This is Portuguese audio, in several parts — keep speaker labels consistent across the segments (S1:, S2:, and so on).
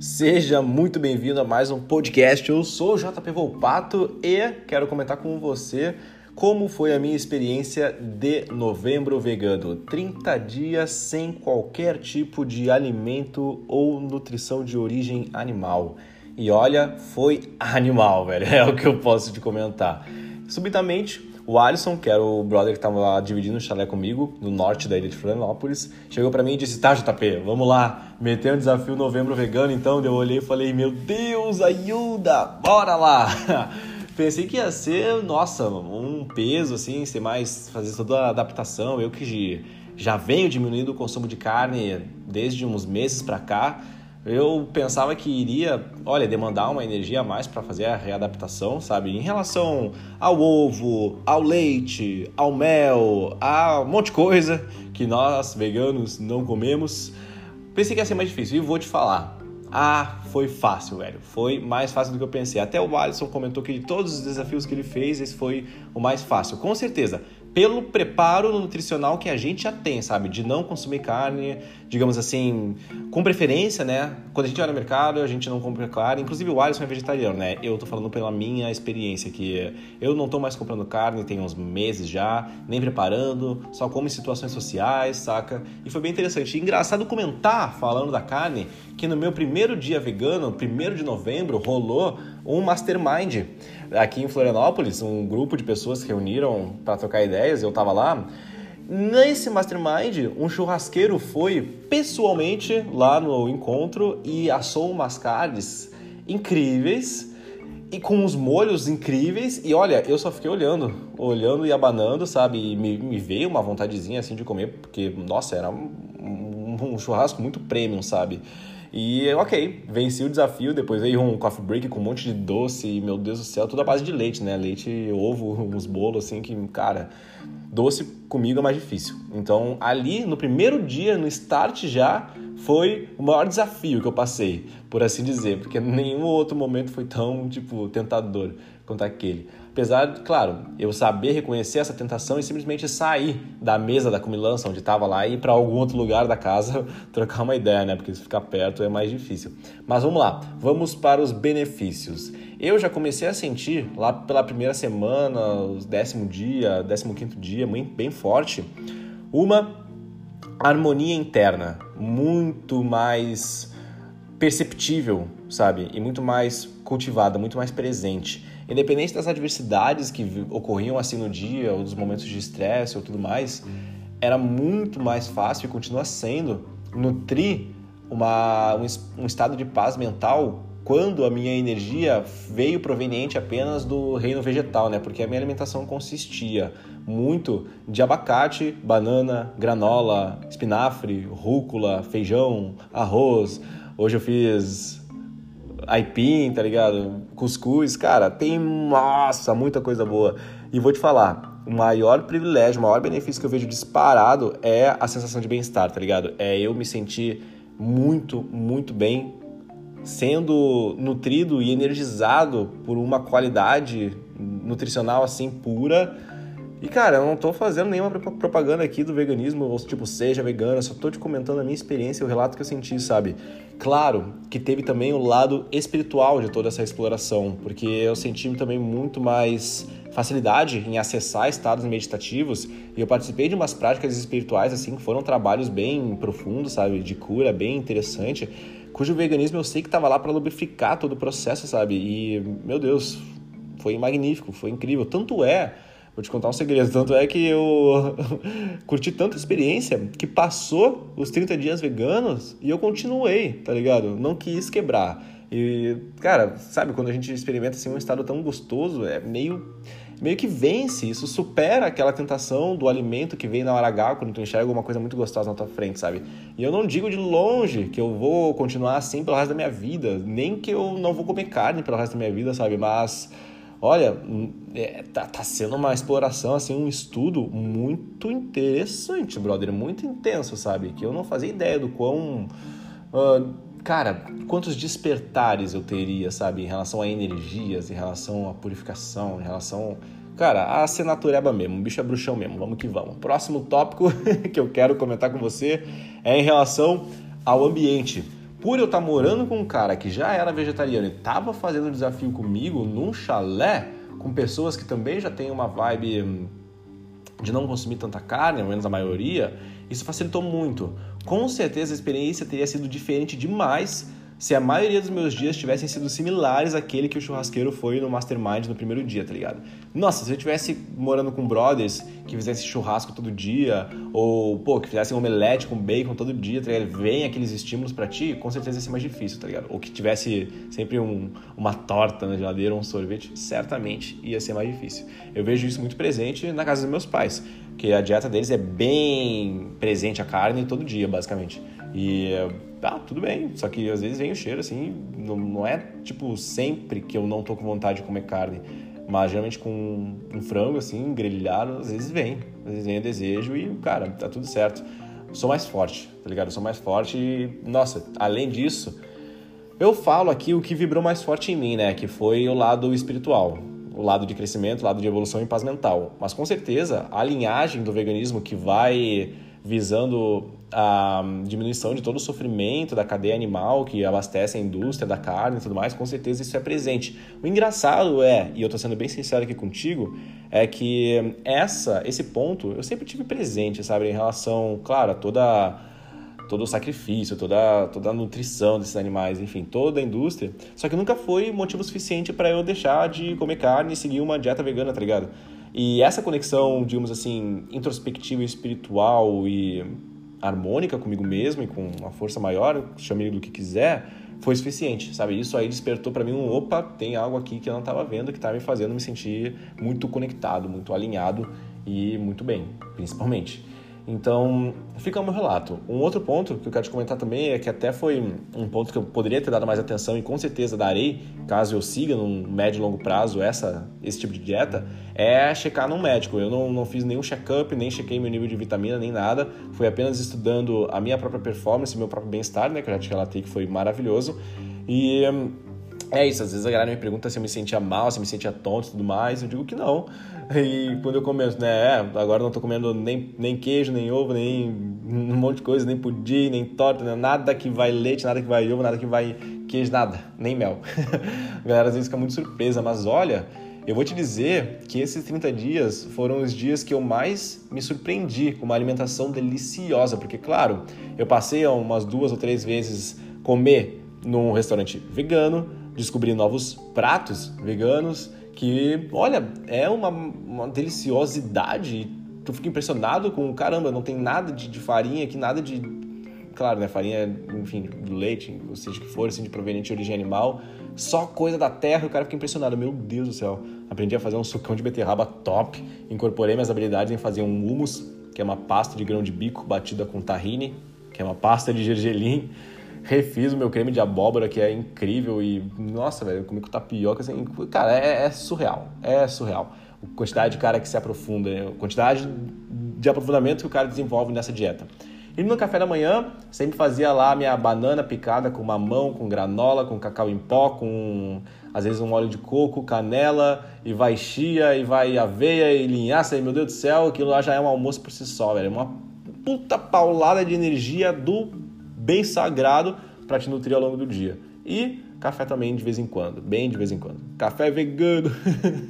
S1: Seja muito bem-vindo a mais um podcast. Eu sou o JP Volpato e quero comentar com você como foi a minha experiência de novembro vegano. 30 dias sem qualquer tipo de alimento ou nutrição de origem animal. E olha, foi animal, velho. É o que eu posso te comentar. Subitamente, o Alisson, que era o brother que estava dividindo o chalé comigo, no norte da ilha de Florianópolis, chegou para mim e disse: Tá, JP, vamos lá, meter um desafio novembro vegano. Então eu olhei e falei: Meu Deus, ajuda, bora lá! Pensei que ia ser, nossa, um peso, assim, ser mais, fazer toda a adaptação. Eu que já venho diminuindo o consumo de carne desde uns meses para cá eu pensava que iria, olha, demandar uma energia a mais para fazer a readaptação, sabe? Em relação ao ovo, ao leite, ao mel, a um monte de coisa que nós veganos não comemos. Pensei que ia ser mais difícil e vou te falar. Ah, foi fácil, velho. Foi mais fácil do que eu pensei. Até o Alisson comentou que de todos os desafios que ele fez, esse foi o mais fácil. Com certeza pelo preparo nutricional que a gente já tem, sabe? De não consumir carne, digamos assim, com preferência, né? Quando a gente vai no mercado, a gente não compra carne. Inclusive o Alisson é vegetariano, né? Eu tô falando pela minha experiência, que eu não tô mais comprando carne tem uns meses já, nem preparando, só como em situações sociais, saca? E foi bem interessante. Engraçado comentar, falando da carne, que no meu primeiro dia vegano, primeiro de novembro, rolou um mastermind aqui em Florianópolis, um grupo de pessoas se reuniram para trocar ideias, eu estava lá. Nesse mastermind, um churrasqueiro foi pessoalmente lá no encontro e assou umas carnes incríveis e com uns molhos incríveis. E olha, eu só fiquei olhando, olhando e abanando, sabe? E me, me veio uma vontadezinha assim de comer, porque, nossa, era um, um, churrasco muito premium, sabe? E ok, venci o desafio. Depois veio um coffee break com um monte de doce. E, meu Deus do céu, tudo à base de leite, né? Leite, ovo, uns bolos assim que, cara, doce comigo é mais difícil. Então, ali no primeiro dia, no start já, foi o maior desafio que eu passei, por assim dizer, porque nenhum outro momento foi tão, tipo, tentador quanto aquele. Apesar, claro, eu saber reconhecer essa tentação e simplesmente sair da mesa da comilança onde estava lá e ir para algum outro lugar da casa trocar uma ideia, né? Porque se ficar perto é mais difícil. Mas vamos lá, vamos para os benefícios. Eu já comecei a sentir lá pela primeira semana, décimo dia, décimo quinto dia, bem forte, uma harmonia interna muito mais perceptível, sabe? E muito mais cultivada, muito mais presente independente das adversidades que ocorriam assim no dia, ou dos momentos de estresse ou tudo mais, era muito mais fácil e continua sendo nutrir uma, um, um estado de paz mental quando a minha energia veio proveniente apenas do reino vegetal, né? Porque a minha alimentação consistia muito de abacate, banana, granola, espinafre, rúcula, feijão, arroz. Hoje eu fiz aipim, tá ligado? Cuscuz, cara, tem, nossa, muita coisa boa. E vou te falar, o maior privilégio, o maior benefício que eu vejo disparado é a sensação de bem-estar, tá ligado? É eu me sentir muito, muito bem, sendo nutrido e energizado por uma qualidade nutricional assim pura e cara, eu não tô fazendo nenhuma propaganda aqui do veganismo, ou tipo, seja vegano, só tô te comentando a minha experiência, o relato que eu senti, sabe? Claro que teve também o lado espiritual de toda essa exploração, porque eu senti também muito mais facilidade em acessar estados meditativos e eu participei de umas práticas espirituais assim que foram trabalhos bem profundos, sabe, de cura, bem interessante, cujo veganismo eu sei que estava lá para lubrificar todo o processo, sabe? E meu Deus, foi magnífico, foi incrível. Tanto é Vou te contar um segredo. Tanto é que eu curti tanta experiência que passou os 30 dias veganos e eu continuei, tá ligado? Não quis quebrar. E, cara, sabe, quando a gente experimenta assim, um estado tão gostoso, é meio, meio que vence. Isso supera aquela tentação do alimento que vem na hora H quando tu enxerga uma coisa muito gostosa na tua frente, sabe? E eu não digo de longe que eu vou continuar assim pelo resto da minha vida, nem que eu não vou comer carne pelo resto da minha vida, sabe? Mas Olha, é, tá, tá sendo uma exploração, assim, um estudo muito interessante, brother, muito intenso, sabe? Que eu não fazia ideia do quão. Uh, cara, quantos despertares eu teria, sabe? Em relação a energias, em relação à purificação, em relação. Cara, a ser natureba mesmo, um bicho é bruxão mesmo, vamos que vamos. Próximo tópico que eu quero comentar com você é em relação ao ambiente. Por eu estar morando com um cara que já era vegetariano e estava fazendo o desafio comigo num chalé, com pessoas que também já têm uma vibe hum, de não consumir tanta carne, ao menos a maioria, isso facilitou muito. Com certeza a experiência teria sido diferente demais se a maioria dos meus dias tivessem sido similares àquele que o churrasqueiro foi no Mastermind no primeiro dia, tá ligado? Nossa, se eu tivesse morando com brothers que fizessem churrasco todo dia, ou, pô, que fizessem omelete com bacon todo dia, tá ligado? Vem aqueles estímulos para ti, com certeza ia ser mais difícil, tá ligado? Ou que tivesse sempre um, uma torta na geladeira, um sorvete, certamente ia ser mais difícil. Eu vejo isso muito presente na casa dos meus pais, que a dieta deles é bem presente a carne todo dia, basicamente. E tá, tudo bem. Só que às vezes vem o cheiro, assim, não, não é tipo sempre que eu não tô com vontade de comer carne. Mas geralmente com um frango, assim, grelhado, às vezes vem. Às vezes vem o desejo e, cara, tá tudo certo. Sou mais forte, tá ligado? Sou mais forte e, nossa, além disso, eu falo aqui o que vibrou mais forte em mim, né? Que foi o lado espiritual. O lado de crescimento, o lado de evolução e paz mental. Mas com certeza, a linhagem do veganismo que vai visando a diminuição de todo o sofrimento da cadeia animal que abastece a indústria da carne e tudo mais, com certeza isso é presente. O engraçado é, e eu estou sendo bem sincero aqui contigo, é que essa, esse ponto eu sempre tive presente, sabe, em relação, claro, a toda todo o sacrifício, toda, toda a nutrição desses animais, enfim, toda a indústria. Só que nunca foi motivo suficiente para eu deixar de comer carne e seguir uma dieta vegana, tá ligado? E essa conexão, digamos assim, introspectiva espiritual e harmônica comigo mesmo e com uma força maior, chame do que quiser, foi suficiente, sabe? Isso aí despertou para mim um opa, tem algo aqui que eu não estava vendo que estava me fazendo me sentir muito conectado, muito alinhado e muito bem, principalmente. Então, fica o meu relato. Um outro ponto que eu quero te comentar também é que até foi um ponto que eu poderia ter dado mais atenção e com certeza darei, caso eu siga num médio e longo prazo essa, esse tipo de dieta, é checar num médico. Eu não, não fiz nenhum check-up, nem chequei meu nível de vitamina, nem nada. Fui apenas estudando a minha própria performance, meu próprio bem-estar, né, que eu já te relatei que foi maravilhoso. E é isso, às vezes a galera me pergunta se eu me sentia mal, se eu me sentia tonto e tudo mais, eu digo que não. E quando eu começo, né, é, agora não tô comendo nem, nem queijo, nem ovo, nem um monte de coisa, nem pudim, nem torta, né, nada que vai leite, nada que vai ovo, nada que vai queijo, nada, nem mel. a galera às vezes fica muito surpresa, mas olha, eu vou te dizer que esses 30 dias foram os dias que eu mais me surpreendi com uma alimentação deliciosa, porque claro, eu passei umas duas ou três vezes comer num restaurante vegano, descobrir novos pratos veganos que, olha, é uma, uma deliciosidade. Tu fica impressionado com, caramba, não tem nada de, de farinha aqui, nada de. Claro, né? Farinha, enfim, do leite, ou seja, que for, assim, de proveniente de origem animal. Só coisa da terra, o cara fica impressionado. Meu Deus do céu. Aprendi a fazer um sucão de beterraba top. Incorporei minhas habilidades em fazer um hummus, que é uma pasta de grão de bico batida com tahine, que é uma pasta de gergelim Refiz o meu creme de abóbora, que é incrível. E, nossa, velho, eu comi com tapioca, assim, cara, é, é, surreal. É surreal. A quantidade de cara que se aprofunda, a quantidade de aprofundamento que o cara desenvolve nessa dieta. E no café da manhã, sempre fazia lá minha banana picada com mamão, com granola, com cacau em pó, com às vezes um óleo de coco, canela, e vai chia, e vai aveia, e linhaça, e meu Deus do céu, aquilo lá já é um almoço por si só, velho. Uma puta paulada de energia do bem sagrado para te nutrir ao longo do dia. E café também de vez em quando, bem de vez em quando. Café vegano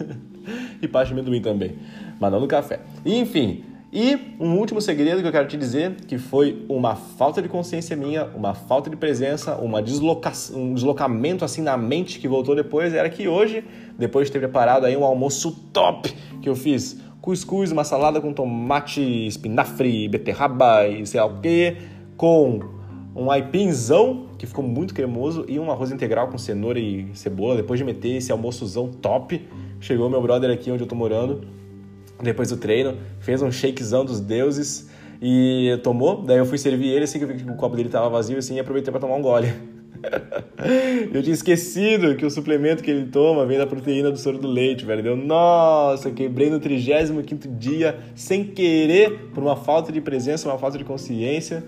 S1: e parte de amendoim também, mas não no café. Enfim, e um último segredo que eu quero te dizer, que foi uma falta de consciência minha, uma falta de presença, uma desloca... um deslocamento assim na mente que voltou depois, era que hoje, depois de ter preparado aí um almoço top que eu fiz, cuscuz, uma salada com tomate, espinafre, beterraba e sei lá o que, com um aipinzão, que ficou muito cremoso, e um arroz integral com cenoura e cebola. Depois de meter esse almoçozão top, chegou meu brother aqui onde eu tô morando, depois do treino, fez um shakezão dos deuses e tomou. Daí eu fui servir ele, assim que eu vi que o copo dele tava vazio, assim, e aproveitei para tomar um gole. eu tinha esquecido que o suplemento que ele toma vem da proteína do soro do leite, velho. Deu, nossa, quebrei no 35 dia sem querer, por uma falta de presença, uma falta de consciência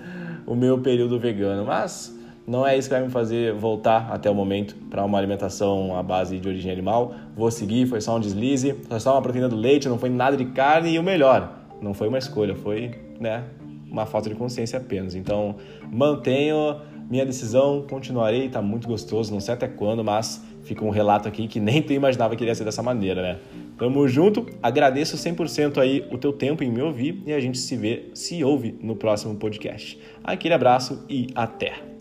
S1: o meu período vegano, mas não é isso que vai me fazer voltar até o momento para uma alimentação à base de origem animal. Vou seguir, foi só um deslize, foi só uma proteína do leite, não foi nada de carne e o melhor, não foi uma escolha, foi, né, uma falta de consciência apenas. Então, mantenho Minha decisão, continuarei, tá muito gostoso, não sei até quando, mas fica um relato aqui que nem tu imaginava que iria ser dessa maneira, né? Tamo junto, agradeço 100% aí o teu tempo em me ouvir e a gente se vê, se ouve no próximo podcast. Aquele abraço e até!